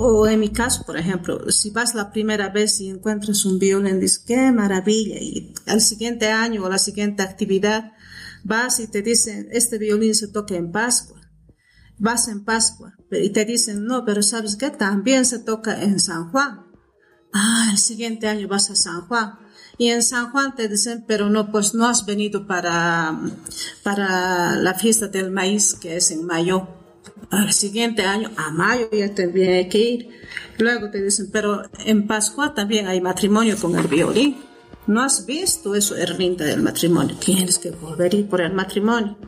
O en mi caso, por ejemplo, si vas la primera vez y encuentras un violín, dices, qué maravilla. Y al siguiente año o la siguiente actividad, vas y te dicen, este violín se toca en Pascua. Vas en Pascua y te dicen, no, pero sabes que también se toca en San Juan. Ah, el siguiente año vas a San Juan. Y en San Juan te dicen, pero no, pues no has venido para, para la fiesta del maíz que es en mayo al siguiente año, a mayo ya tendría que ir. Luego te dicen, pero en Pascua también hay matrimonio con el violín. No has visto eso, Erlinda, del matrimonio. Tienes que volver ir por el matrimonio.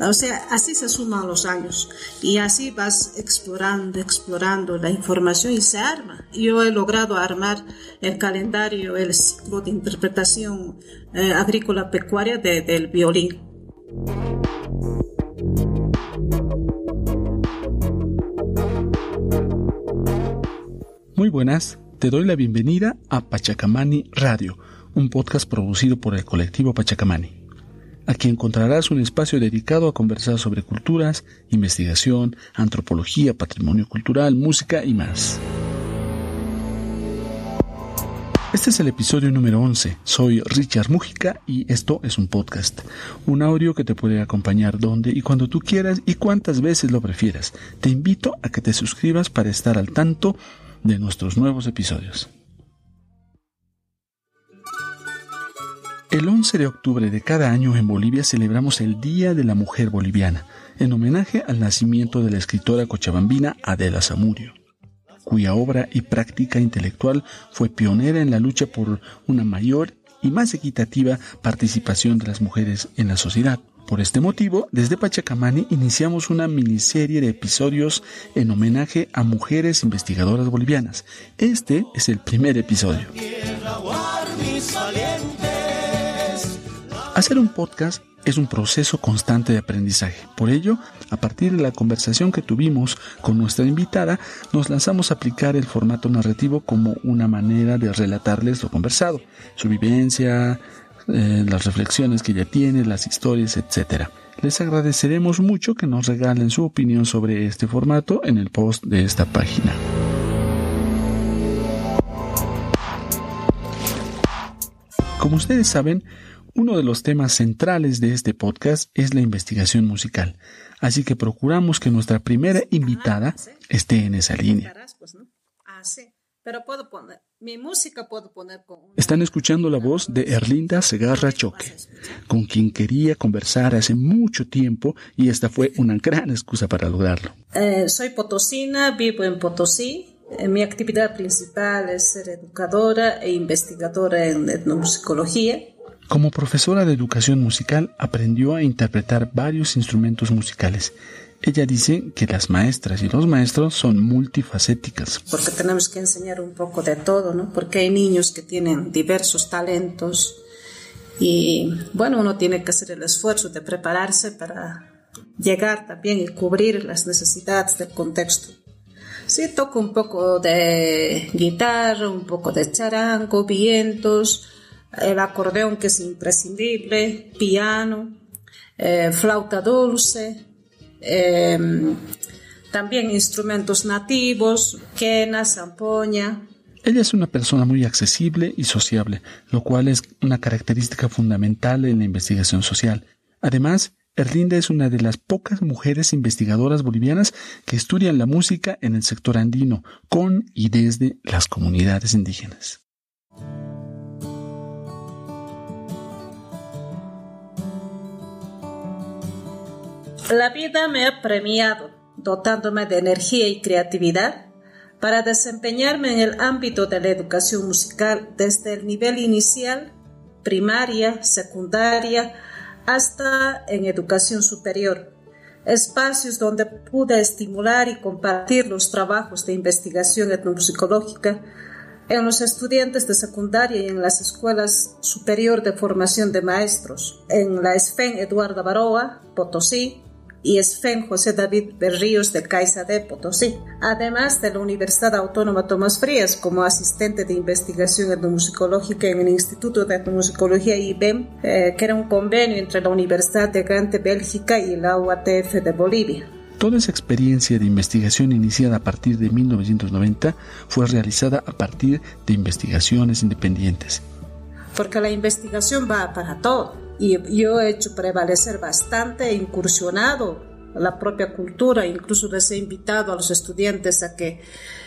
O sea, así se suman los años. Y así vas explorando, explorando la información y se arma. Yo he logrado armar el calendario, el ciclo de interpretación eh, agrícola pecuaria del violín. Muy buenas, te doy la bienvenida a Pachacamani Radio, un podcast producido por el colectivo Pachacamani. Aquí encontrarás un espacio dedicado a conversar sobre culturas, investigación, antropología, patrimonio cultural, música y más. Este es el episodio número 11. Soy Richard Mújica y esto es un podcast. Un audio que te puede acompañar donde y cuando tú quieras y cuantas veces lo prefieras. Te invito a que te suscribas para estar al tanto de nuestros nuevos episodios. El 11 de octubre de cada año en Bolivia celebramos el Día de la Mujer Boliviana, en homenaje al nacimiento de la escritora cochabambina Adela Zamudio, cuya obra y práctica intelectual fue pionera en la lucha por una mayor y más equitativa participación de las mujeres en la sociedad. Por este motivo, desde Pachacamani iniciamos una miniserie de episodios en homenaje a mujeres investigadoras bolivianas. Este es el primer episodio. Hacer un podcast es un proceso constante de aprendizaje. Por ello, a partir de la conversación que tuvimos con nuestra invitada, nos lanzamos a aplicar el formato narrativo como una manera de relatarles lo conversado, su vivencia, eh, las reflexiones que ella tiene, las historias, etc. Les agradeceremos mucho que nos regalen su opinión sobre este formato en el post de esta página. Como ustedes saben, uno de los temas centrales de este podcast es la investigación musical, así que procuramos que nuestra primera invitada esté en esa línea. Pero puedo poner, mi música puedo poner con... Están escuchando la voz de Erlinda Segarra Choque, con quien quería conversar hace mucho tiempo y esta fue una gran excusa para lograrlo. Eh, soy potosina, vivo en Potosí. Eh, mi actividad principal es ser educadora e investigadora en etnomusicología. Como profesora de educación musical aprendió a interpretar varios instrumentos musicales ella dice que las maestras y los maestros son multifacéticas. Porque tenemos que enseñar un poco de todo, ¿no? Porque hay niños que tienen diversos talentos y, bueno, uno tiene que hacer el esfuerzo de prepararse para llegar también y cubrir las necesidades del contexto. Sí, toco un poco de guitarra, un poco de charango, vientos, el acordeón que es imprescindible, piano, eh, flauta dulce, Em, también instrumentos nativos, quena, zampoña. Ella es una persona muy accesible y sociable, lo cual es una característica fundamental en la investigación social. Además, Erlinda es una de las pocas mujeres investigadoras bolivianas que estudian la música en el sector andino, con y desde las comunidades indígenas. La vida me ha premiado, dotándome de energía y creatividad para desempeñarme en el ámbito de la educación musical desde el nivel inicial, primaria, secundaria, hasta en educación superior, espacios donde pude estimular y compartir los trabajos de investigación etnomusicológica en los estudiantes de secundaria y en las escuelas superior de formación de maestros, en la ESFEN Eduardo Baroa, Potosí, y Esfen José David Berríos de Caixa de Potosí, además de la Universidad Autónoma Tomás Frías como asistente de investigación etnomusicológica en el Instituto de Etnomusicología IBEM, eh, que era un convenio entre la Universidad de Gante Bélgica y la UATF de Bolivia. Toda esa experiencia de investigación iniciada a partir de 1990 fue realizada a partir de investigaciones independientes. Porque la investigación va para todo y yo he hecho prevalecer bastante, he incursionado la propia cultura, incluso les he invitado a los estudiantes a que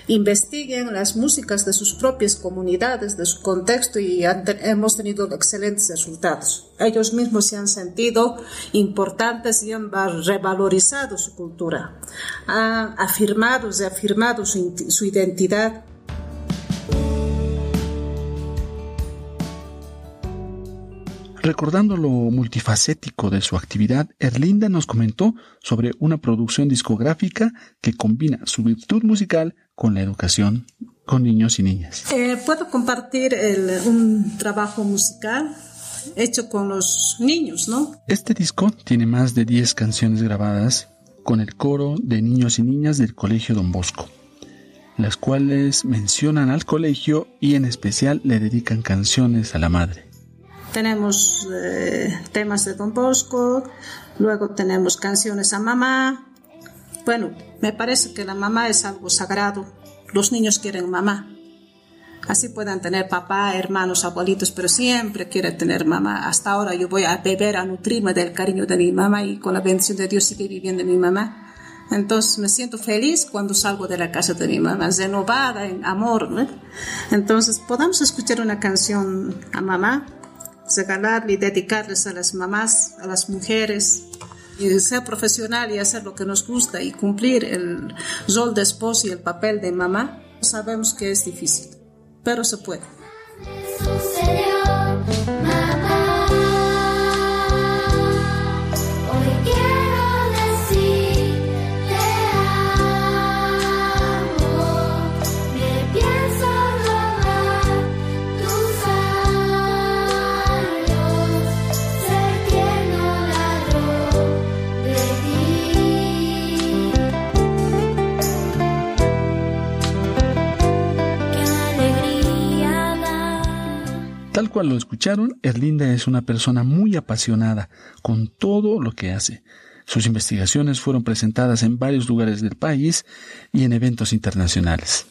investiguen las músicas de sus propias comunidades, de su contexto y hemos tenido excelentes resultados. Ellos mismos se han sentido importantes y han revalorizado su cultura, han afirmado, reafirmado su, su identidad Recordando lo multifacético de su actividad, Erlinda nos comentó sobre una producción discográfica que combina su virtud musical con la educación con niños y niñas. Eh, Puedo compartir un trabajo musical hecho con los niños, ¿no? Este disco tiene más de 10 canciones grabadas con el coro de niños y niñas del Colegio Don Bosco, las cuales mencionan al colegio y en especial le dedican canciones a la madre. Tenemos eh, temas de Don Bosco, luego tenemos canciones a mamá. Bueno, me parece que la mamá es algo sagrado. Los niños quieren mamá. Así pueden tener papá, hermanos, abuelitos, pero siempre quieren tener mamá. Hasta ahora yo voy a beber, a nutrirme del cariño de mi mamá y con la bendición de Dios sigue viviendo mi mamá. Entonces me siento feliz cuando salgo de la casa de mi mamá, renovada en amor. Entonces podamos escuchar una canción a mamá regalarle y dedicarles a las mamás, a las mujeres, y ser profesional y hacer lo que nos gusta y cumplir el rol de esposo y el papel de mamá, sabemos que es difícil, pero se puede. Lo escucharon, Erlinda es una persona muy apasionada con todo lo que hace. Sus investigaciones fueron presentadas en varios lugares del país y en eventos internacionales.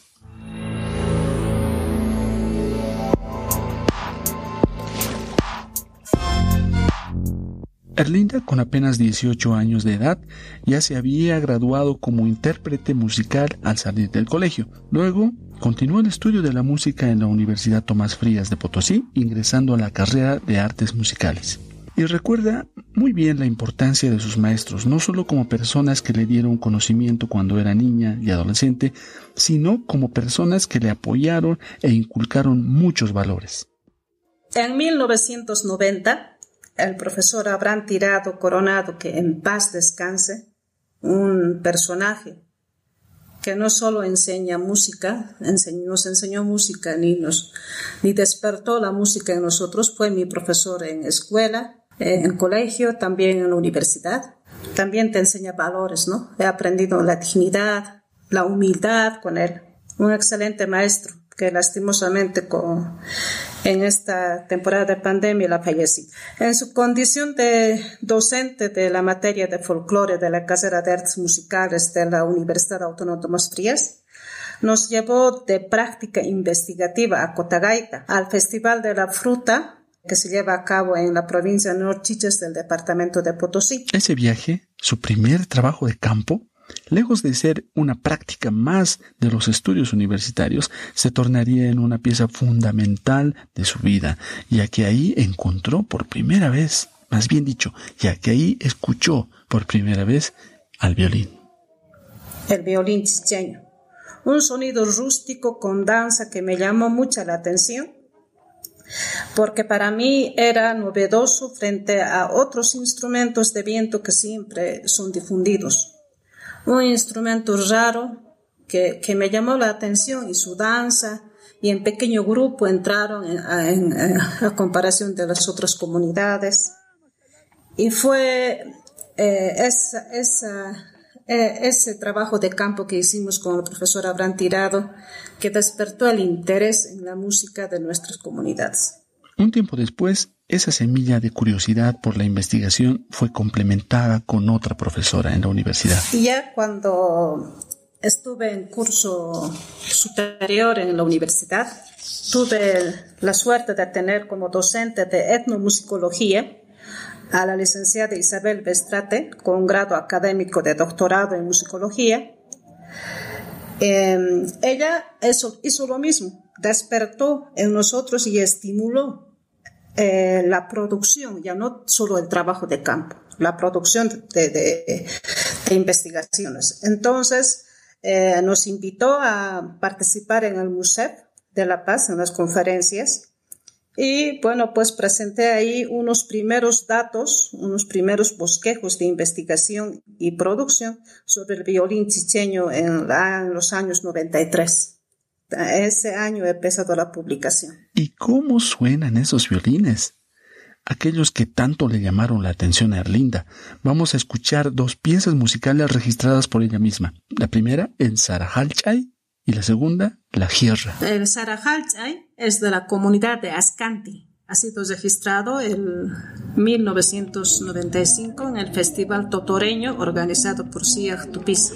Erlinda, con apenas 18 años de edad, ya se había graduado como intérprete musical al salir del colegio. Luego, continuó el estudio de la música en la Universidad Tomás Frías de Potosí, ingresando a la carrera de artes musicales. Y recuerda muy bien la importancia de sus maestros, no solo como personas que le dieron conocimiento cuando era niña y adolescente, sino como personas que le apoyaron e inculcaron muchos valores. En 1990, el profesor Abraham Tirado Coronado, que en paz descanse, un personaje que no solo enseña música, nos enseñó música ni, nos, ni despertó la música en nosotros, fue mi profesor en escuela, en colegio, también en la universidad. También te enseña valores, ¿no? He aprendido la dignidad, la humildad con él. Un excelente maestro que lastimosamente con, en esta temporada de pandemia la falleció. En su condición de docente de la materia de folclore de la carrera de artes musicales de la Universidad Autónoma de Frías, nos llevó de práctica investigativa a Cotagaita, al Festival de la Fruta que se lleva a cabo en la provincia de Norchiches del departamento de Potosí. Ese viaje, su primer trabajo de campo, lejos de ser una práctica más de los estudios universitarios, se tornaría en una pieza fundamental de su vida, ya que ahí encontró por primera vez, más bien dicho, ya que ahí escuchó por primera vez al violín. El violín chicheño, un sonido rústico con danza que me llamó mucha la atención porque para mí era novedoso frente a otros instrumentos de viento que siempre son difundidos un instrumento raro que, que, me llamó la atención y su danza y en pequeño grupo entraron en, a comparación de las otras comunidades. Y fue eh, esa, eh, ese trabajo de campo que hicimos con el profesor Abraham Tirado que despertó el interés en la música de nuestras comunidades. Un tiempo después, esa semilla de curiosidad por la investigación fue complementada con otra profesora en la universidad. Ya cuando estuve en curso superior en la universidad, tuve la suerte de tener como docente de etnomusicología a la licenciada Isabel Bestrate, con un grado académico de doctorado en musicología. Em, ella hizo lo mismo, despertó en nosotros y estimuló eh, la producción, ya no solo el trabajo de campo, la producción de, investigaciones. Entonces, eh, nos invitó a participar en el Museo de La Paz, en las conferencias, y bueno, pues presenté ahí unos primeros datos, unos primeros bosquejos de investigación y producción sobre el violín chicheño en, en los años 93. Ese año he empezado la publicación. ¿Y cómo suenan esos violines? Aquellos que tanto le llamaron la atención a Erlinda. Vamos a escuchar dos piezas musicales registradas por ella misma. La primera en Sarajalchay y la segunda, La Gierra. El Sarajalchay es de la comunidad de Ascanti. Ha sido registrado en 1995 en el Festival Totoreño organizado por Siag Tupiza.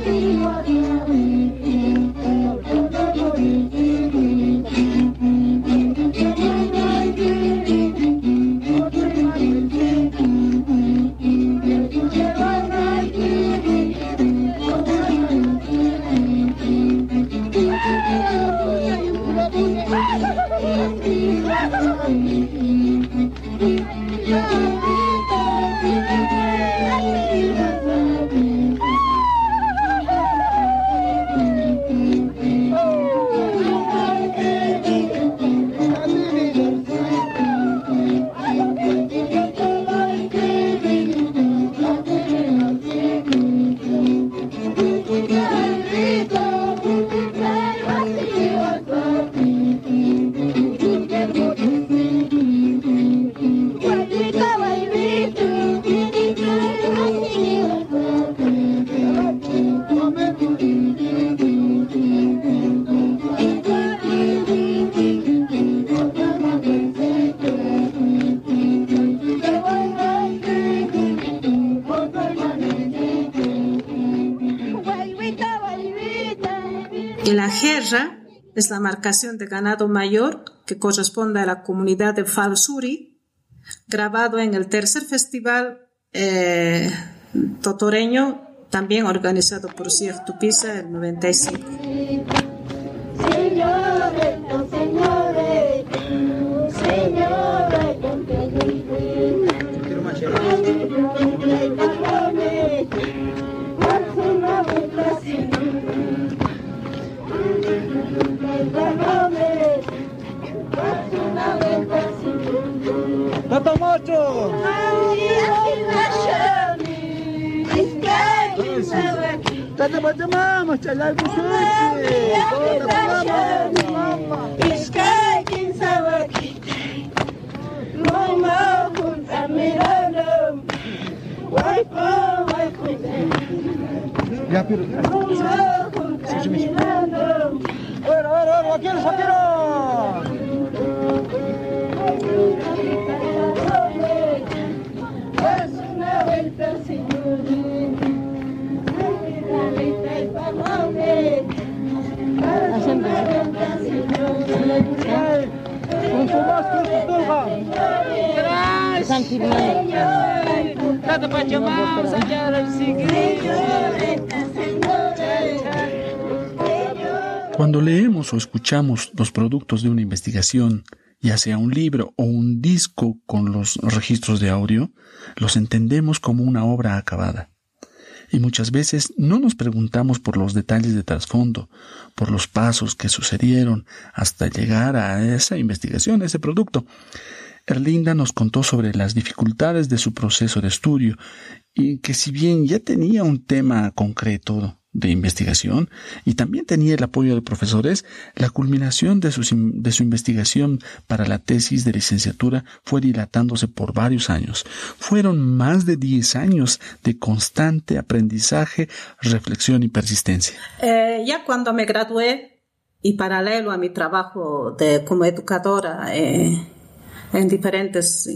es la marcación de ganado mayor que corresponde a la comunidad de Falsuri, grabado en el tercer festival eh, totoreño, también organizado por Sieg Tupiza en 95. Tatamoto! muito mama, te leva o chute! Mama, escai quem sabe aqui tem. Com a mirada, vai vai Mama, com a mirada. Ora, ora, ora, vaqueiro. Cuando leemos o escuchamos los productos de una investigación, ya sea un libro o un disco con los registros de audio, los entendemos como una obra acabada. Y muchas veces no nos preguntamos por los detalles de trasfondo, por los pasos que sucedieron hasta llegar a esa investigación, a ese producto. Erlinda nos contó sobre las dificultades de su proceso de estudio y que si bien ya tenía un tema concreto de investigación y también tenía el apoyo de profesores, la culminación de su, de su investigación para la tesis de licenciatura fue dilatándose por varios años. Fueron más de 10 años de constante aprendizaje, reflexión y persistencia. Eh, ya cuando me gradué y paralelo a mi trabajo de, como educadora eh, en diferentes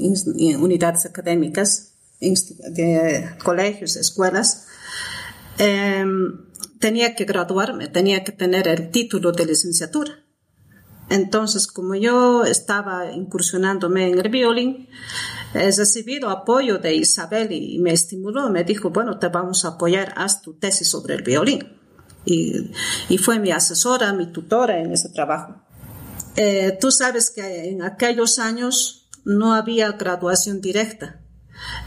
unidades académicas, de colegios, escuelas, em, tenía que graduarme, tenía que tener el título de licenciatura. Entonces, como yo estaba incursionándome en el violín, he recibido apoyo de Isabel y me estimuló, me dijo, bueno, te vamos a apoyar, haz tu tesis sobre el violín. Y, y fue mi asesora, mi tutora en ese trabajo. Eh, tú sabes que en aquellos años no había graduación directa.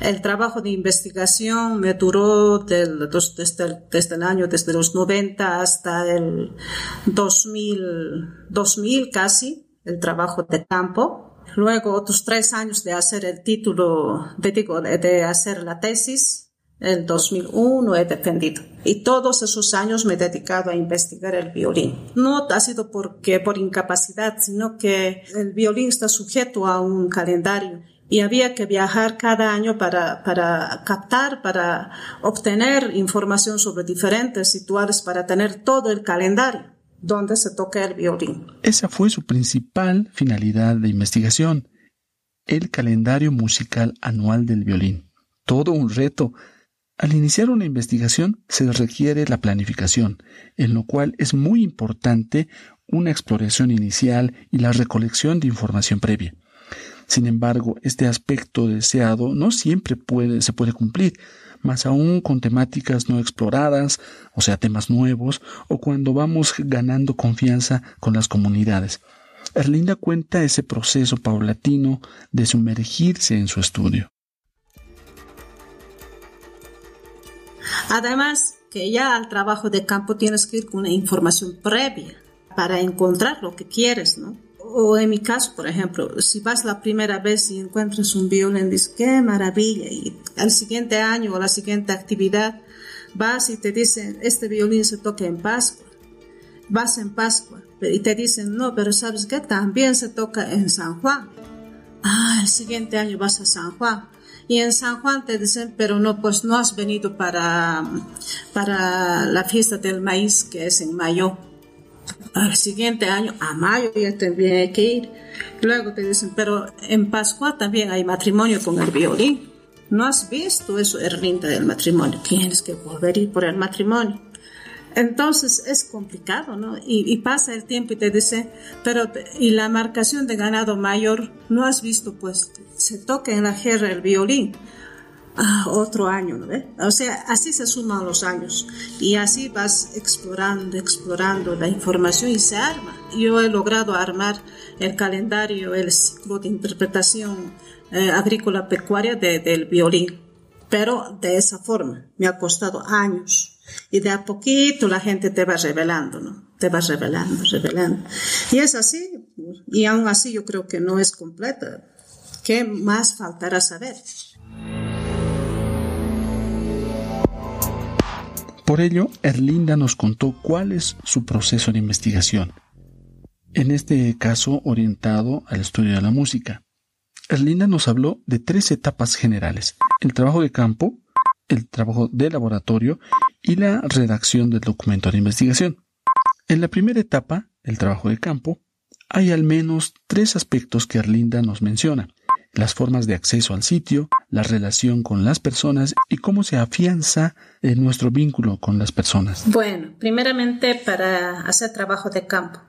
El trabajo de investigación me duró del, desde, el, desde, el, año, desde los 90 hasta el 2000, 2000 casi, el trabajo de campo. Luego otros tres años de hacer el título, de, de hacer la tesis. El 2001 he defendido. Y todos esos años me he dedicado a investigar el violín. No ha sido porque por incapacidad, sino que el violín está sujeto a un calendario y había que viajar cada año para, para captar, para obtener información sobre diferentes situaciones, para tener todo el calendario donde se toca el violín. Esa fue su principal finalidad de investigación, el calendario musical anual del violín. Todo un reto. Al iniciar una investigación se requiere la planificación, en lo cual es muy importante una exploración inicial y la recolección de información previa. Sin embargo, este aspecto deseado no siempre puede, se puede cumplir, más aún con temáticas no exploradas, o sea, temas nuevos, o cuando vamos ganando confianza con las comunidades. Erlinda cuenta ese proceso paulatino de sumergirse en su estudio. Además, que ya al trabajo de campo tienes que ir con una información previa para encontrar lo que quieres, ¿no? O en mi caso, por ejemplo, si vas la primera vez y encuentras un violín, dices, qué maravilla, y al siguiente año o la siguiente actividad vas y te dicen, este violín se toca en Pascua, vas en Pascua, y te dicen, no, pero sabes que también se toca en San Juan. Ah, el siguiente año vas a San Juan. Y en San Juan te dicen, pero no, pues no has venido para, para la fiesta del maíz que es en mayo al siguiente año, a mayo ya también hay que ir. Luego te dicen, pero en Pascua también hay matrimonio con el violín. ¿No has visto eso, Erlinda, del matrimonio? Tienes que volver a ir por el matrimonio. Entonces es complicado, ¿no? Y, y, pasa el tiempo y te dice, pero, y la marcación de ganado mayor, ¿no has visto? Pues se toca en la guerra el violín ah, otro año, ¿no ve? O sea, así se suman los años y así vas explorando, explorando la información y se arma. Yo he logrado armar el calendario, el ciclo de interpretación eh, agrícola pecuaria del violín, pero de esa forma. Me ha costado años. Y de a poquito la gente te va revelando, ¿no? Te va revelando, revelando. Y es así. Y aún así yo creo que no es completa. ¿Qué más faltará saber? Por ello, Erlinda nos contó cuál es su proceso de investigación, en este caso orientado al estudio de la música. Erlinda nos habló de tres etapas generales, el trabajo de campo, el trabajo de laboratorio y la redacción del documento de investigación. En la primera etapa, el trabajo de campo, hay al menos tres aspectos que Erlinda nos menciona las formas de acceso al sitio, la relación con las personas y cómo se afianza nuestro vínculo con las personas. Bueno, primeramente para hacer trabajo de campo.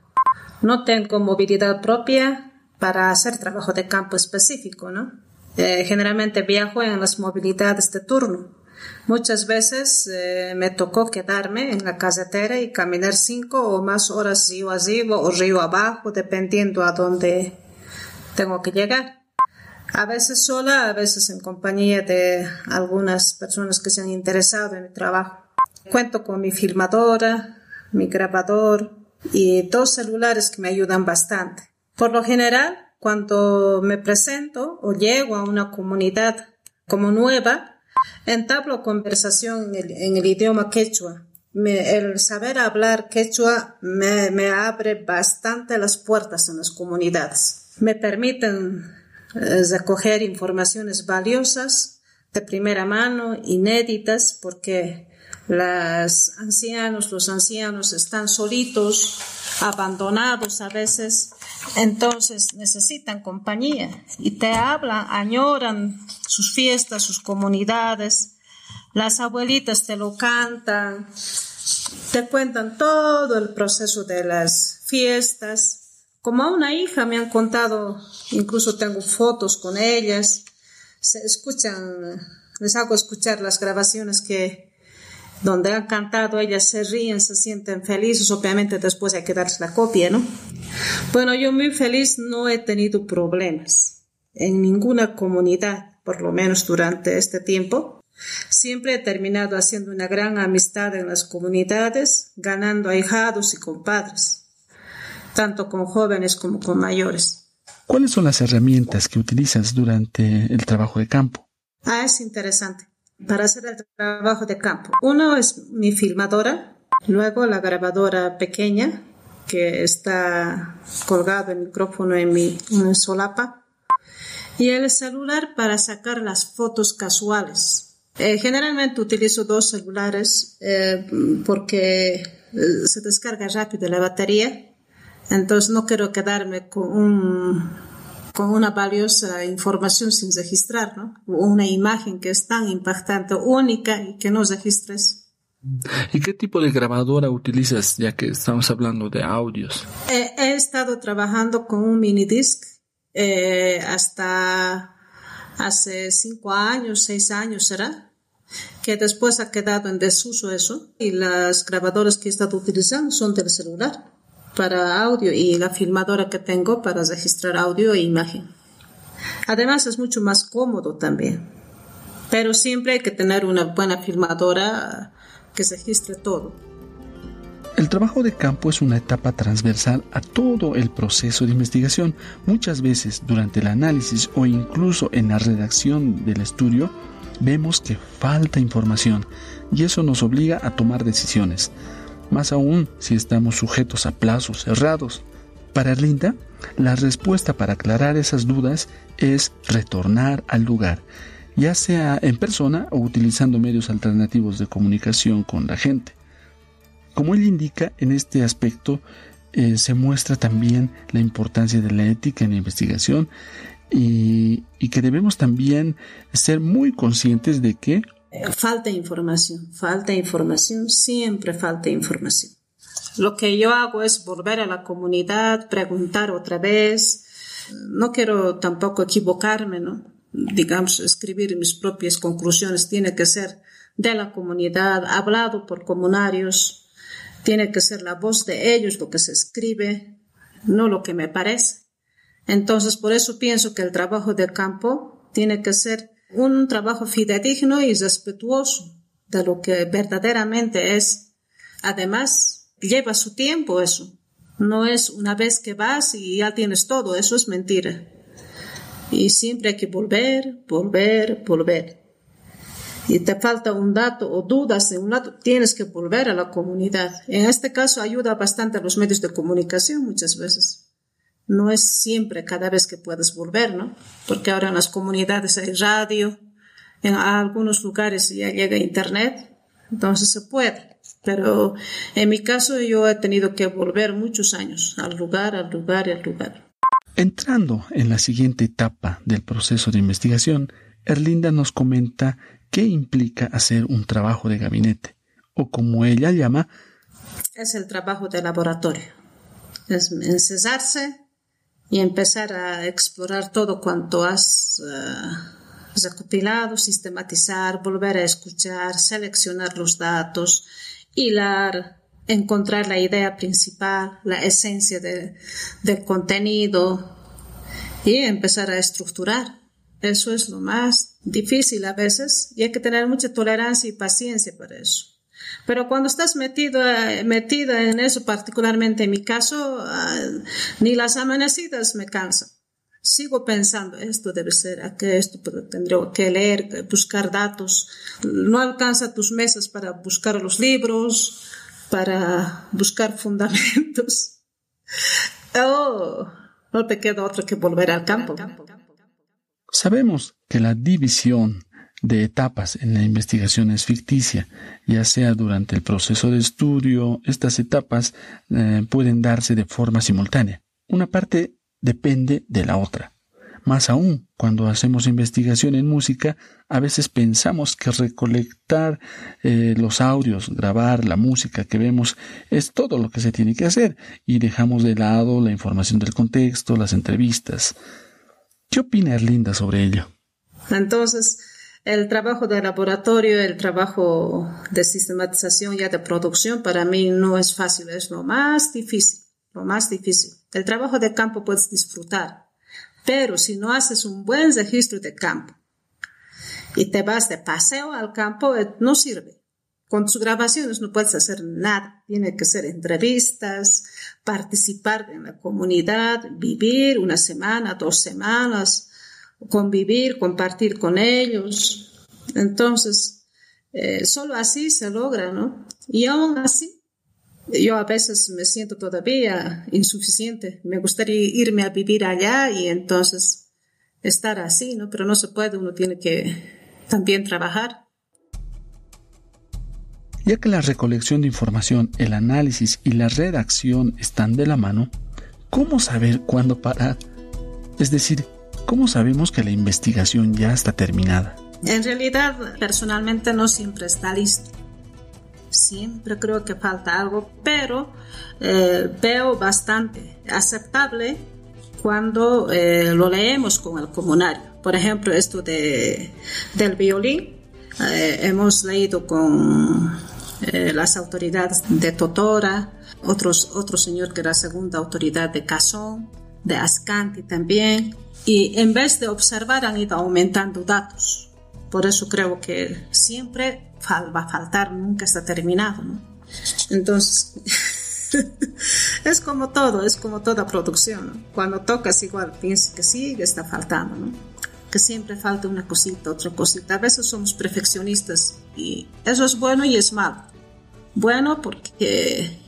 No tengo movilidad propia para hacer trabajo de campo específico, ¿no? Eh, generalmente viajo en las movilidades de turno. Muchas veces eh, me tocó quedarme en la carretera y caminar cinco o más horas río arriba o río abajo, dependiendo a dónde tengo que llegar. A veces sola, a veces en compañía de algunas personas que se han interesado en mi trabajo. Cuento con mi filmadora, mi grabador y dos celulares que me ayudan bastante. Por lo general, cuando me presento o llego a una comunidad como nueva, entablo conversación en el, idioma quechua el saber hablar quechua me, me, abre bastante las puertas en las comunidades. Me permiten recoger informaciones valiosas de primera mano, inéditas, porque los ancianos, los ancianos están solitos, abandonados a veces, entonces necesitan compañía y te hablan, añoran sus fiestas, sus comunidades, las abuelitas te lo cantan, te cuentan todo el proceso de las fiestas. Como a una hija me han contado, incluso tengo fotos con ellas, se escuchan, les hago escuchar las grabaciones que donde han cantado, ellas se ríen, se sienten felices, obviamente después hay que darles la copia, ¿no? Bueno, yo muy feliz no he tenido problemas en ninguna comunidad, por lo menos durante este tiempo. Siempre he terminado haciendo una gran amistad en las comunidades, ganando ahijados y compadres, tanto con jóvenes como con mayores. ¿Cuáles son las herramientas que utilizas durante el trabajo de campo? Ah, es interesante. Para hacer el trabajo de campo, uno es mi filmadora, luego la grabadora pequeña que está colgado el micrófono en mi solapa y el celular para sacar las fotos casuales eh, generalmente utilizo dos celulares eh, porque eh, se descarga rápido la batería, entonces no quiero quedarme con, con una valiosa información sin registrar, ¿no? Una imagen que es tan impactante, única y que no registres. ¿Y qué tipo de grabadora utilizas ya que estamos hablando de audios? he estado trabajando con un mini disc hasta hace cinco años, seis años será que después ha quedado en desuso eso y las grabadoras que he estado utilizando son del celular para audio y la filmadora que tengo para registrar audio e imagen. Además es mucho más cómodo también, pero siempre hay que tener una buena filmadora que registre todo. El trabajo de campo es una etapa transversal a todo el proceso de investigación. Muchas veces durante el análisis o incluso en la redacción del estudio vemos que falta información y eso nos obliga a tomar decisiones, más aún si estamos sujetos a plazos cerrados. Para Linda, la respuesta para aclarar esas dudas es retornar al lugar, ya sea en persona o utilizando medios alternativos de comunicación con la gente. Como él indica, en este aspecto eh, se muestra también la importancia de la ética en la investigación y, que debemos también ser muy conscientes de que falta información, falta información, siempre falta información. Lo que yo hago es volver a la comunidad, preguntar otra vez. No quiero tampoco equivocarme, ¿no? Digamos, escribir mis propias conclusiones tiene que ser de la comunidad, hablado por comunarios, tiene que ser la voz de ellos lo que se escribe, no lo que me parece. Entonces, por eso pienso que el trabajo de campo tiene que ser un trabajo fidedigno y respetuoso de lo que verdaderamente es. Además, lleva su tiempo eso. No es una vez que vas y ya tienes todo, eso es mentira. Y siempre hay que volver, volver, volver. Y te falta un dato o dudas en un dato, tienes que volver a la comunidad. En este caso ayuda bastante a los medios de comunicación muchas veces no es siempre cada vez que puedes volver, ¿no? Porque ahora en las comunidades hay radio, en algunos lugares ya llega internet, entonces se puede. Pero en mi caso yo he tenido que volver muchos años al lugar, al lugar y al lugar. Entrando en la siguiente etapa del proceso de investigación, Erlinda nos comenta qué implica hacer un trabajo de gabinete, o como ella llama, es el trabajo de laboratorio. Es encesarse y empezar a explorar todo cuanto has uh, recopilado, sistematizar, volver a escuchar, seleccionar los datos, hilar, encontrar la idea principal, la esencia de, del contenido y empezar a estructurar. Eso es lo más difícil a veces y hay que tener mucha tolerancia y paciencia para eso. Pero cuando estás metido, eh, metida en eso, particularmente en mi caso, ah, ni las amanecidas me cansan. sigo pensando, esto debe ser, que esto tendré que leer, buscar datos. No alcanza tus mesas para buscar los libros, para buscar fundamentos. Oh, no te queda otra que volver al campo. Sabemos que la división de etapas en la investigación es ficticia, ya sea durante el proceso de estudio, estas etapas eh, pueden darse de forma simultánea. Una parte depende de la otra. Más aún, cuando hacemos investigación en música, a veces pensamos que recolectar eh, los audios, grabar la música que vemos es todo lo que se tiene que hacer y dejamos de lado la información del contexto, las entrevistas. ¿Qué opina Erlinda sobre ello? Entonces, el trabajo de laboratorio, el trabajo de sistematización ya de producción para mí no es fácil, es lo más difícil, lo más difícil. El trabajo de campo puedes disfrutar, pero si no haces un buen registro de campo y te vas de paseo al campo, eh, no sirve. Con tus grabaciones no puedes hacer nada. Tiene que ser entrevistas, participar en la comunidad, vivir una semana, dos semanas, convivir, compartir con ellos. Entonces, eh, solo así se logra, ¿no? Y aún así, yo a veces me siento todavía insuficiente. Me gustaría irme a vivir allá y entonces estar así, ¿no? Pero no se puede, uno tiene que también trabajar. Ya que la recolección de información, el análisis y la redacción están de la mano, ¿cómo saber cuándo parar? Es decir, ¿Cómo sabemos que la investigación ya está terminada? En realidad, personalmente no siempre está listo. Siempre creo que falta algo, pero eh, veo bastante aceptable cuando eh, lo leemos con el comunario. Por ejemplo, esto de, del violín, eh, hemos leído con las autoridades de Totora, otros, otro señor que era segunda autoridad de Cazón, de Ascanti también, y en vez de observar han ido aumentando datos. Por eso creo que siempre va a faltar, nunca está terminado. Entonces, es como todo, es como toda producción. Cuando tocas igual piensas que sí, que está faltando, ¿no? que siempre falta una cosita, otra cosita. A veces somos perfeccionistas y eso es bueno y es malo. Bueno porque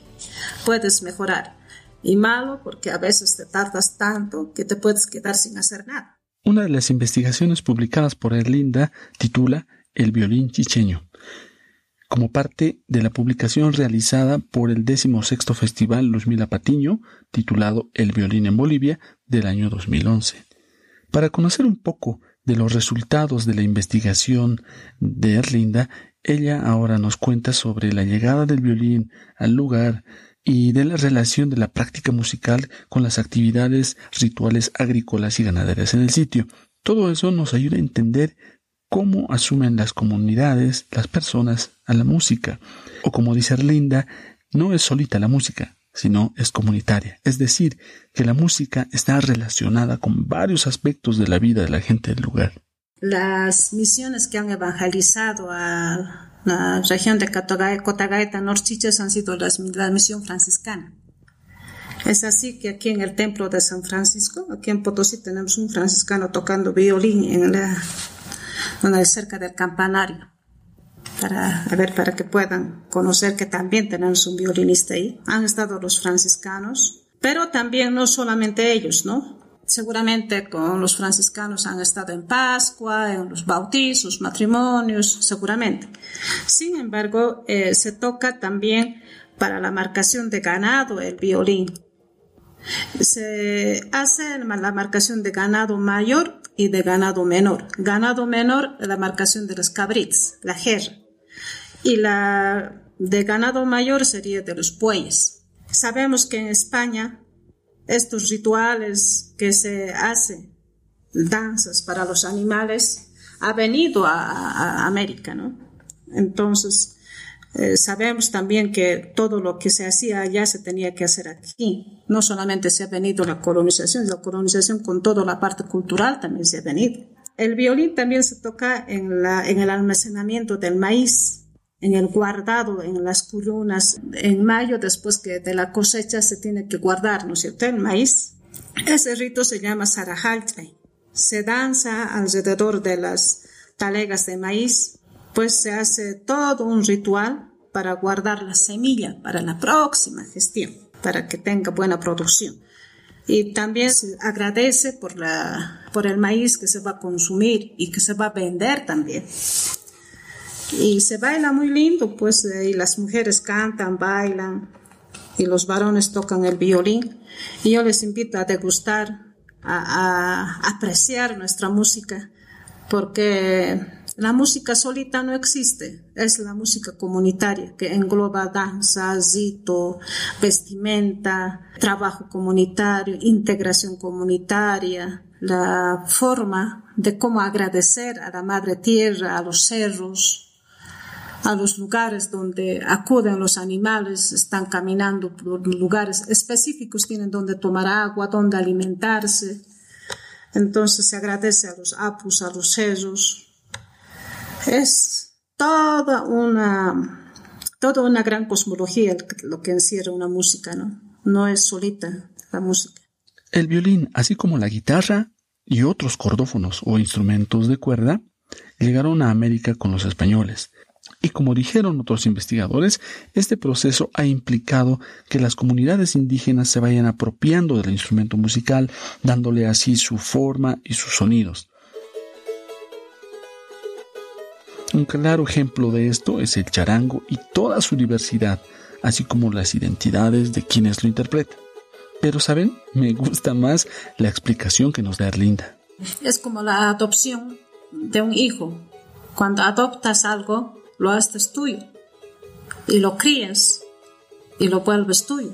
puedes mejorar y malo porque a veces te tardas tanto que te puedes quedar sin hacer nada. Una de las investigaciones publicadas por Erlinda titula El violín chicheño, como parte de la publicación realizada por el XVI Festival Luzmila Patiño, titulado El violín en Bolivia, del año 2011. Para conocer un poco de los resultados de la investigación de Erlinda, ella ahora nos cuenta sobre la llegada del violín al lugar, y de la relación de la práctica musical con las actividades rituales agrícolas y ganaderas en el sitio. Todo eso nos ayuda a entender cómo asumen las comunidades, las personas, a la música. O como dice Arlinda, no es solita la música, sino es comunitaria. Es decir, que la música está relacionada con varios aspectos de la vida de la gente del lugar. Las misiones que han evangelizado a la región de Cotagaita, Norchiches han sido la misión franciscana. Es así que aquí en el templo de San Francisco, aquí en Potosí, tenemos un franciscano tocando violín en la, cerca del campanario. Para, a ver, para que puedan conocer que también tenemos un violinista ahí. Han estado los franciscanos, pero también no solamente ellos, ¿no? Seguramente con los franciscanos han estado en Pascua, en los bautizos, matrimonios, seguramente. Sin embargo, eh, se toca también para la marcación de ganado el violín. Se hace la marcación de ganado mayor y de ganado menor. Ganado menor, la marcación de los cabrits, la jerra. Y la de ganado mayor sería de los bueyes. Sabemos que en España estos rituales que se hacen, danzas para los animales, ha venido a, América, ¿no? Entonces, eh, sabemos también que todo lo que se hacía allá se tenía que hacer aquí. No solamente se ha venido la colonización, la colonización con toda la parte cultural también se ha venido. El violín también se toca en el almacenamiento del maíz en el guardado, en las culunas. En mayo, después que de la cosecha, se tiene que guardar, ¿no es cierto?, el maíz. Ese rito se llama Sarajalchay. Se danza alrededor de las talegas de maíz, pues se hace todo un ritual para guardar la semilla para la próxima gestión, para que tenga buena producción. Y también se agradece por el maíz que se va a consumir y que se va a vender también. Y se baila muy lindo, pues, eh, y las mujeres cantan, bailan, y los varones tocan el violín. Y yo les invito a degustar, a, apreciar nuestra música, porque la música solita no existe, es la música comunitaria que engloba danza, zito, vestimenta, trabajo comunitario, integración comunitaria, la forma de cómo agradecer a la madre tierra, a los cerros, a los lugares donde acuden los animales, están caminando por lugares específicos, tienen donde tomar agua, donde alimentarse. Entonces se agradece a los apus, a los cerros, es toda una, toda una gran cosmología lo que encierra una música, ¿no? No es solita la música. El violín, así como la guitarra y otros cordófonos o instrumentos de cuerda, llegaron a América con los españoles. Y como dijeron otros investigadores, este proceso ha implicado que las comunidades indígenas se vayan apropiando del instrumento musical, dándole así su forma y sus sonidos. Un claro ejemplo de esto es el charango y toda su diversidad, así como las identidades de quienes lo interpretan. Pero, ¿saben? Me gusta más la explicación que nos da Erlinda. Es como la adopción de un hijo. Cuando adoptas algo, lo haces tuyo y lo crías y lo vuelves tuyo.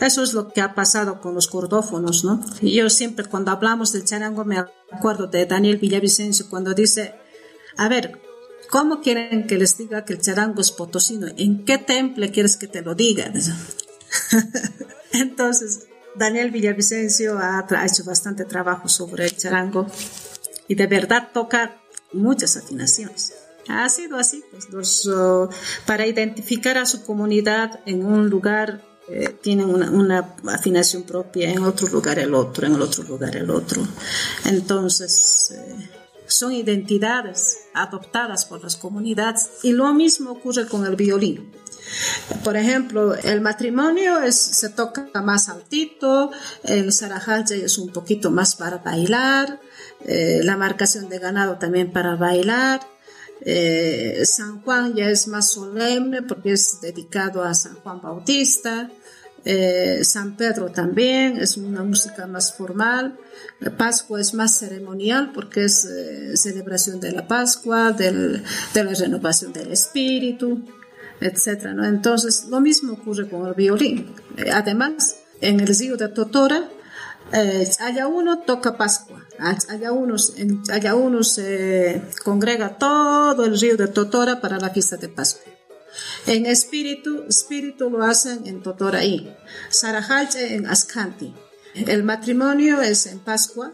Eso es lo que ha pasado con los cordófonos, ¿no? Yo siempre cuando hablamos del charango me acuerdo de Daniel Villavicencio cuando dice, a ver, ¿Cómo quieren que les diga que el charango es potosino? ¿En qué temple quieres que te lo digan? Entonces, Daniel Villavicencio ha, hecho bastante trabajo sobre el charango y de verdad toca muchas afinaciones. Ha sido así, pues oh, para identificar a su comunidad en un lugar eh, tienen una, afinación propia, en otro lugar el otro, en el otro lugar el otro. Entonces, eh, son identidades adoptadas por las comunidades y lo mismo ocurre con el violín. Por ejemplo, el matrimonio se toca más altito, el sarajalche es un poquito más para bailar, eh, la marcación de ganado también para bailar, eh, San Juan ya es más solemne porque es dedicado a San Juan Bautista, eh, San Pedro también es una música más formal. Pascua es más ceremonial porque es eh, celebración de la Pascua, de la renovación del espíritu, etc. ¿no? Entonces, lo mismo ocurre con el violín. Además, en el río de Totora, allá uno toca Pascua, uno, allá uno se congrega todo el río de Totora para la fiesta de Pascua. En espíritu, espíritu lo hacen en Totoraí, Sarajalche en Ascanti. El matrimonio es en Pascua,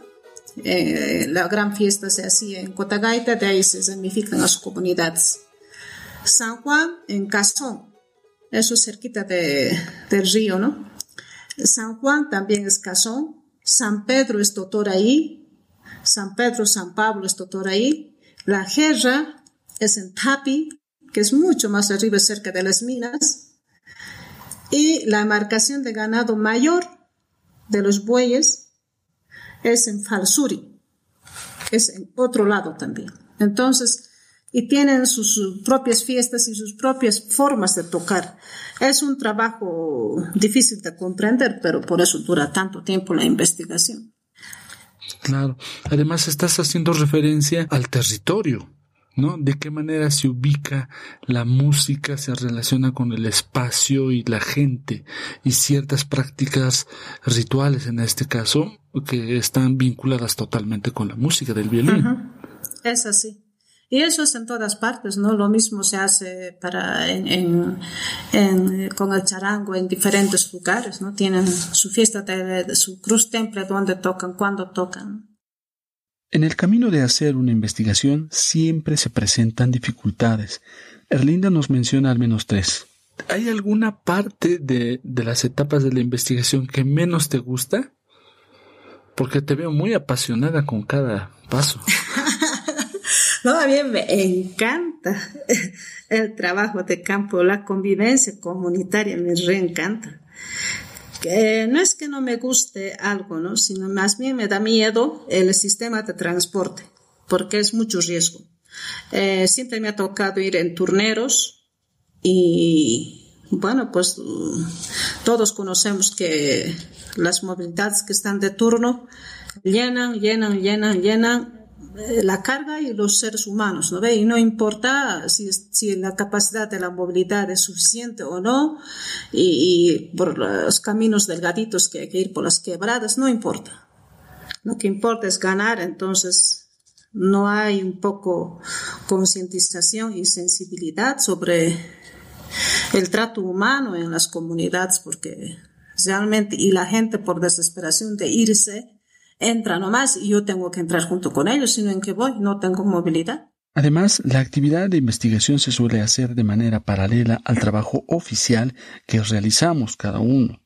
eh, la gran fiesta se hacía en Cotagaita, de ahí se significan las comunidades. San Juan en Cazón, eso es cerquita de, del río, ¿no? San Juan también es Cazón, San Pedro es Totoraí, San Pedro, San Pablo es Totoraí, la guerra es en Tapi, que es mucho más arriba cerca de las minas, y la marcación de ganado mayor de los bueyes es en Falsuri, es en otro lado también. Entonces, y tienen sus, propias fiestas y sus propias formas de tocar. Es un trabajo difícil de comprender, pero por eso dura tanto tiempo la investigación. Claro, además estás haciendo referencia al territorio ¿no? De qué manera se ubica la música, se relaciona con el espacio y la gente y ciertas prácticas rituales en este caso que están vinculadas totalmente con la música del violín. Es así. Y eso es en todas partes, ¿no? Lo mismo se hace para en, en, con el charango en diferentes lugares, ¿no? Tienen su fiesta de su cruz temple donde tocan, cuando tocan. En el camino de hacer una investigación siempre se presentan dificultades. Erlinda nos menciona al menos tres. ¿Hay alguna parte de, las etapas de la investigación que menos te gusta? Porque te veo muy apasionada con cada paso. no, a mí me encanta el trabajo de campo, la convivencia comunitaria me reencanta. No es que no me guste algo, ¿no? sino más bien me da miedo el sistema de transporte, porque es mucho riesgo. Eh, siempre me ha tocado ir en turneros y bueno, pues todos conocemos que las movilidades que están de turno llenan, llenan, llenan, llenan la carga y los seres humanos, ¿no ve? Y no importa si, si la capacidad de la movilidad es suficiente o no, y, por los caminos delgaditos que hay que ir por las quebradas, no importa. Lo que importa es ganar, entonces no hay un poco concientización y sensibilidad sobre el trato humano en las comunidades, porque realmente, y la gente por desesperación de irse, entra nomás y yo tengo que entrar junto con ellos, sino en que voy, no tengo movilidad. Además, la actividad de investigación se suele hacer de manera paralela al trabajo oficial que realizamos cada uno.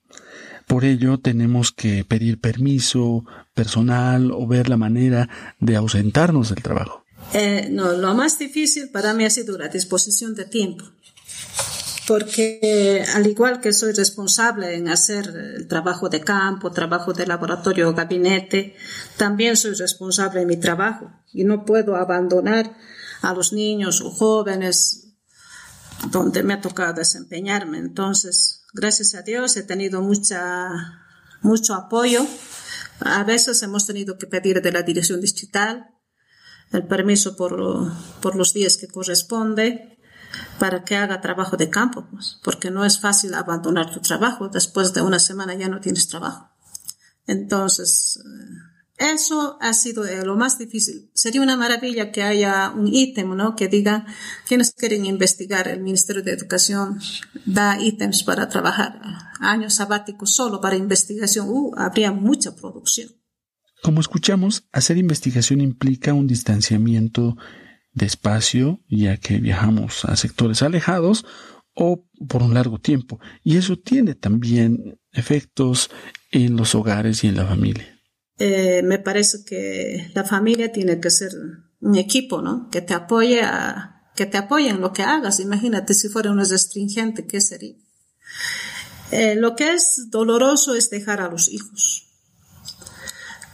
Por ello, tenemos que pedir permiso personal o ver la manera de ausentarnos del trabajo. Eh, no, lo más difícil para mí ha sido la disposición de tiempo porque al igual que soy responsable en hacer el trabajo de campo, trabajo de laboratorio o gabinete, también soy responsable en mi trabajo y no puedo abandonar a los niños o jóvenes donde me ha tocado desempeñarme. Entonces, gracias a Dios he tenido mucha, mucho apoyo. A veces hemos tenido que pedir de la dirección distrital el permiso por, por los días que corresponde para que haga trabajo de campo, pues, porque no es fácil abandonar tu trabajo. Después de una semana ya no tienes trabajo. Entonces, eh, eso ha sido eh, lo más difícil. Sería una maravilla que haya un ítem, ¿no? Que diga, quienes quieren investigar, el Ministerio de Educación da ítems para trabajar, años sabáticos solo para investigación. Uh, habría mucha producción. Como escuchamos, hacer investigación implica un distanciamiento despacio, ya que viajamos a sectores alejados o por un largo tiempo. Y eso tiene también efectos en los hogares y en la familia. Eh, me parece que la familia tiene que ser un equipo, ¿no? Que te apoye a, que te apoye en lo que hagas. Imagínate si fuera una restringente, ¿qué sería? Eh, lo que es doloroso es dejar a los hijos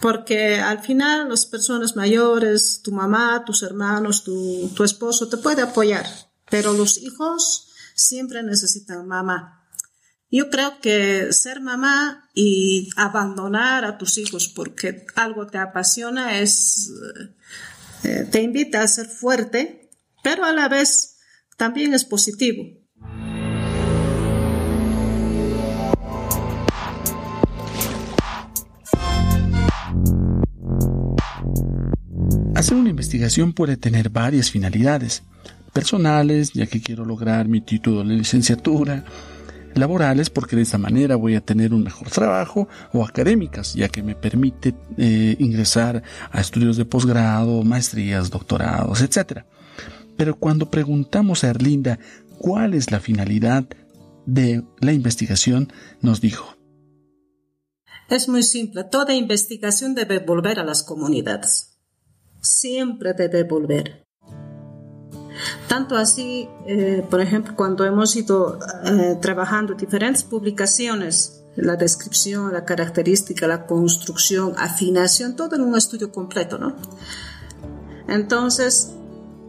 porque al final las personas mayores, tu mamá, tus hermanos, tu, tu esposo te puede apoyar, pero los hijos siempre necesitan mamá. Yo creo que ser mamá y abandonar a tus hijos porque algo te apasiona es, eh, te invita a ser fuerte, pero a la vez también es positivo. Hacer una investigación puede tener varias finalidades. Personales, ya que quiero lograr mi título de licenciatura. Laborales, porque de esta manera voy a tener un mejor trabajo. O académicas, ya que me permite eh, ingresar a estudios de posgrado, maestrías, doctorados, etc. Pero cuando preguntamos a Erlinda cuál es la finalidad de la investigación, nos dijo. Es muy simple. Toda investigación debe volver a las comunidades siempre debe volver. Tanto así, eh, por ejemplo, cuando hemos ido eh, trabajando diferentes publicaciones, la descripción, la característica, la construcción, afinación, todo en un estudio completo, ¿no? Entonces,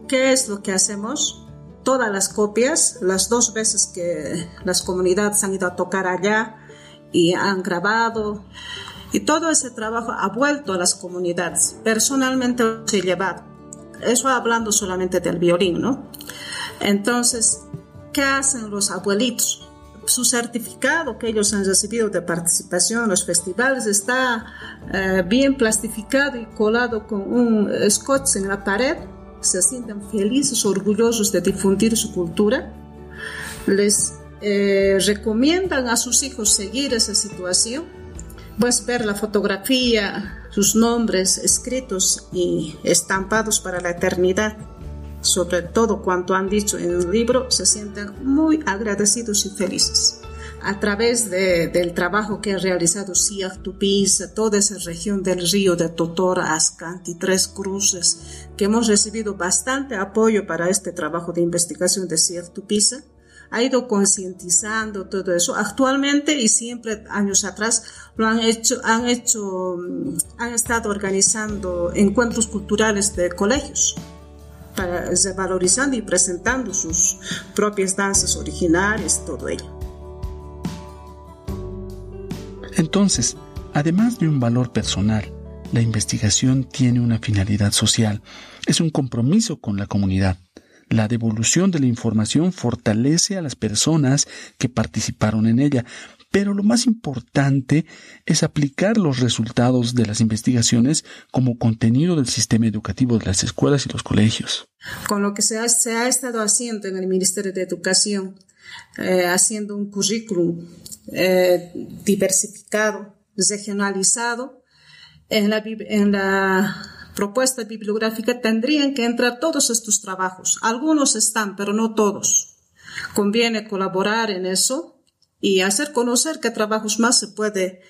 ¿qué es lo que hacemos? Todas las copias, las dos veces que las comunidades han ido a tocar allá y han grabado, y todo ese trabajo ha vuelto a las comunidades. Personalmente lo he llevado. Eso hablando solamente del violín, ¿no? Entonces, ¿qué hacen los abuelitos? Su certificado que ellos han recibido de participación en los festivales está eh, bien plastificado y colado con un scotch en la pared. Se sienten felices, orgullosos de difundir su cultura. Les eh, recomiendan a sus hijos seguir esa situación Puedes ver la fotografía, sus nombres escritos y estampados para la eternidad. Sobre todo cuanto han dicho en el libro, se sienten muy agradecidos y felices. a través del trabajo que ha realizado Siak Tupiza, toda esa región del río de Totora, Ascanti, Tres Cruces, que hemos recibido bastante apoyo para este trabajo de investigación de Siak ha ido concientizando todo eso. Actualmente y siempre años atrás lo han hecho, han hecho, mm, han estado organizando encuentros culturales de colegios para, valorizando y presentando sus propias danzas originales, todo ello. Entonces, además de un valor personal, la investigación tiene una finalidad social, es un compromiso con la comunidad. La devolución de la información fortalece a las personas que participaron en ella, pero lo más importante es aplicar los resultados de las investigaciones como contenido del sistema educativo de las escuelas y los colegios. Con lo que se ha, estado haciendo en el Ministerio de Educación, eh, haciendo un currículum eh, diversificado, regionalizado, en la, en la propuesta bibliográfica tendrían que entrar todos estos trabajos. Algunos están, pero no todos. Conviene colaborar en eso y hacer conocer qué trabajos más se puede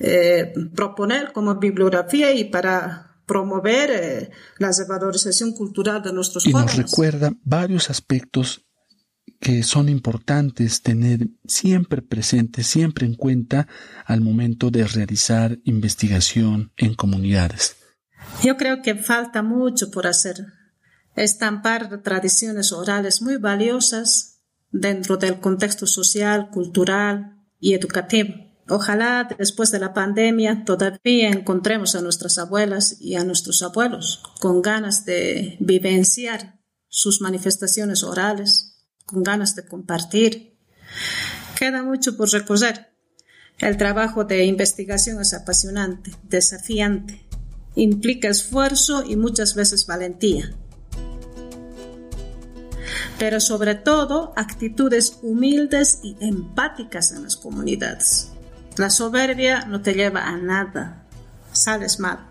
eh, proponer como bibliografía y para promover eh, la revalorización cultural de nuestros y Y nos recuerda varios aspectos que son importantes tener siempre presentes, siempre en cuenta al momento de realizar investigación en comunidades. Yo creo que falta mucho por hacer. Estampar tradiciones orales muy valiosas dentro del contexto social, cultural y educativo. Ojalá después de la pandemia todavía encontremos a nuestras abuelas y a nuestros abuelos con ganas de vivenciar sus manifestaciones orales, con ganas de compartir. Queda mucho por recorrer. El trabajo de investigación es apasionante, desafiante, implica esfuerzo y muchas veces valentía. Pero sobre todo actitudes humildes y empáticas en las comunidades. La soberbia no te lleva a nada, sales mal.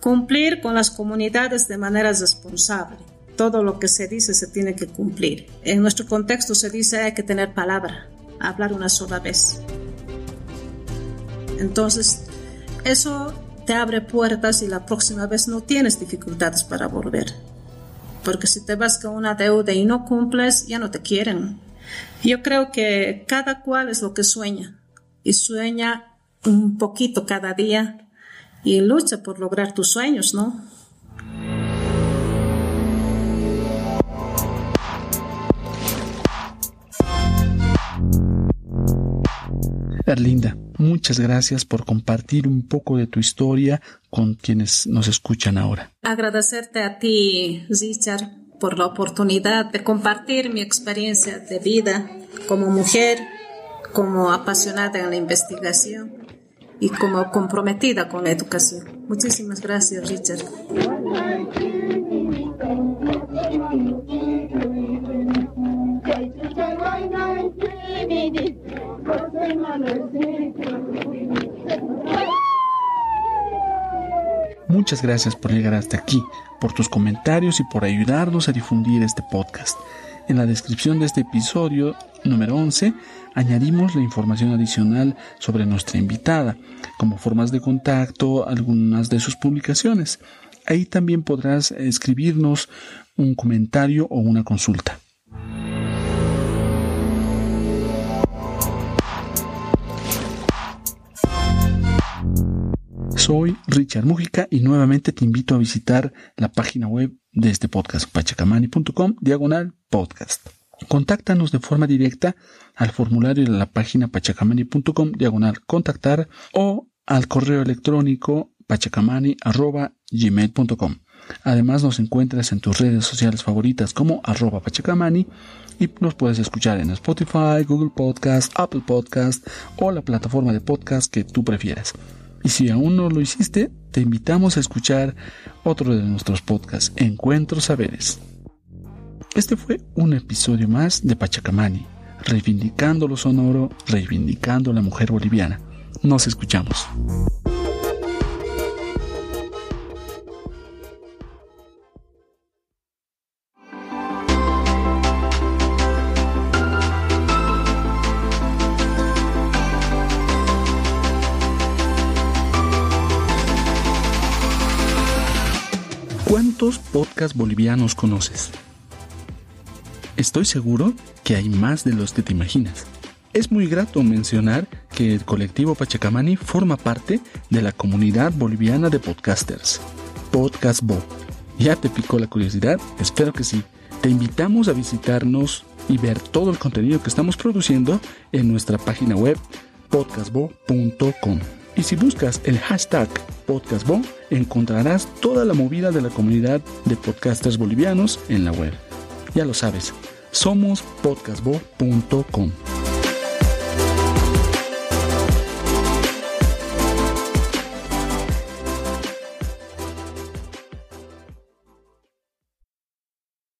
Cumplir con las comunidades de manera responsable. Todo lo que se dice se tiene que cumplir. En nuestro contexto se dice hay que tener palabra, hablar una sola vez. Entonces, eso te abre puertas y la próxima vez no tienes dificultades para volver. Porque si te vas con una deuda y no cumples, ya no te quieren. Yo creo que cada cual es lo que sueña y sueña un poquito cada día y lucha por lograr tus sueños, ¿no? Erlinda, muchas gracias por compartir un poco de tu historia con quienes nos escuchan ahora. Agradecerte a ti, Richard, por la oportunidad de compartir mi experiencia de vida como mujer, como apasionada en la investigación y como comprometida con la educación. Muchísimas gracias, Richard. Muchas gracias por llegar hasta aquí, por tus comentarios y por ayudarnos a difundir este podcast. En la descripción de este episodio número 11 añadimos la información adicional sobre nuestra invitada, como formas de contacto, algunas de sus publicaciones. Ahí también podrás escribirnos un comentario o una consulta. Soy Richard Mújica y nuevamente te invito a visitar la página web de este podcast, pachacamani.com, diagonal podcast. Contáctanos de forma directa al formulario de la página pachacamani.com, diagonal contactar o al correo electrónico pachacamani.gmail.com. Además nos encuentras en tus redes sociales favoritas como arroba pachacamani y nos puedes escuchar en Spotify, Google Podcast, Apple Podcast o la plataforma de podcast que tú prefieras. Y si aún no lo hiciste, te invitamos a escuchar otro de nuestros podcasts, Encuentros Saberes. Este fue un episodio más de Pachacamani, reivindicando lo sonoro, reivindicando la mujer boliviana. Nos escuchamos. ¿Cuántos podcasts bolivianos conoces? Estoy seguro que hay más de los que te imaginas. Es muy grato mencionar que el colectivo Pachacamani forma parte de la comunidad boliviana de podcasters, Podcast Bo. ¿Ya te picó la curiosidad? Espero que sí. Te invitamos a visitarnos y ver todo el contenido que estamos produciendo en nuestra página web podcastbo.com. Y si buscas el hashtag podcastbo, encontrarás toda la movida de la comunidad de podcasters bolivianos en la web. Ya lo sabes, somos podcastbo.com.